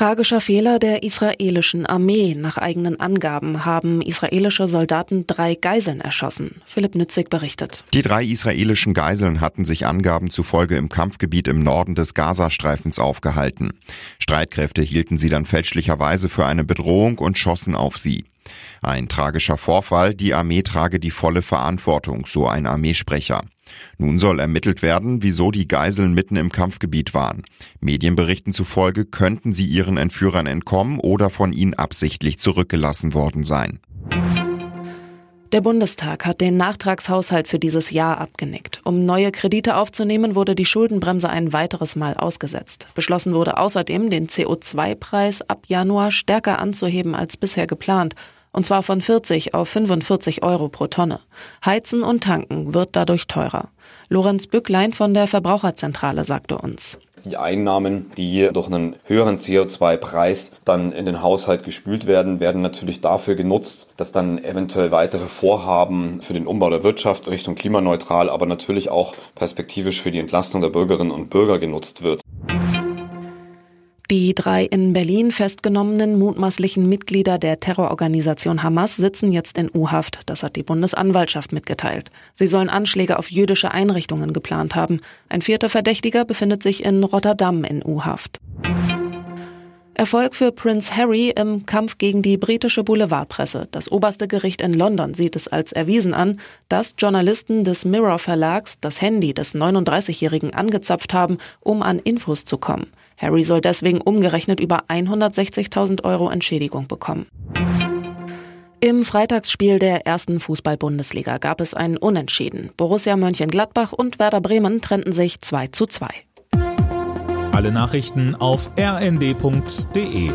Tragischer Fehler der israelischen Armee. Nach eigenen Angaben haben israelische Soldaten drei Geiseln erschossen. Philipp Nützig berichtet. Die drei israelischen Geiseln hatten sich Angaben zufolge im Kampfgebiet im Norden des Gazastreifens aufgehalten. Streitkräfte hielten sie dann fälschlicherweise für eine Bedrohung und schossen auf sie. Ein tragischer Vorfall, die Armee trage die volle Verantwortung, so ein Armeesprecher. Nun soll ermittelt werden, wieso die Geiseln mitten im Kampfgebiet waren. Medienberichten zufolge könnten sie ihren Entführern entkommen oder von ihnen absichtlich zurückgelassen worden sein. Der Bundestag hat den Nachtragshaushalt für dieses Jahr abgenickt. Um neue Kredite aufzunehmen, wurde die Schuldenbremse ein weiteres Mal ausgesetzt. Beschlossen wurde außerdem, den CO2-Preis ab Januar stärker anzuheben als bisher geplant. Und zwar von 40 auf 45 Euro pro Tonne. Heizen und Tanken wird dadurch teurer. Lorenz Bücklein von der Verbraucherzentrale sagte uns. Die Einnahmen, die durch einen höheren CO2-Preis dann in den Haushalt gespült werden, werden natürlich dafür genutzt, dass dann eventuell weitere Vorhaben für den Umbau der Wirtschaft Richtung klimaneutral, aber natürlich auch perspektivisch für die Entlastung der Bürgerinnen und Bürger genutzt wird. Die drei in Berlin festgenommenen mutmaßlichen Mitglieder der Terrororganisation Hamas sitzen jetzt in U-Haft. Das hat die Bundesanwaltschaft mitgeteilt. Sie sollen Anschläge auf jüdische Einrichtungen geplant haben. Ein vierter Verdächtiger befindet sich in Rotterdam in U-Haft. Erfolg für Prince Harry im Kampf gegen die britische Boulevardpresse. Das oberste Gericht in London sieht es als erwiesen an, dass Journalisten des Mirror Verlags das Handy des 39-Jährigen angezapft haben, um an Infos zu kommen. Harry soll deswegen umgerechnet über 160.000 Euro Entschädigung bekommen. Im Freitagsspiel der ersten Fußball-Bundesliga gab es einen Unentschieden. Borussia Mönchengladbach und Werder Bremen trennten sich 2 zu 2. Alle Nachrichten auf rnd.de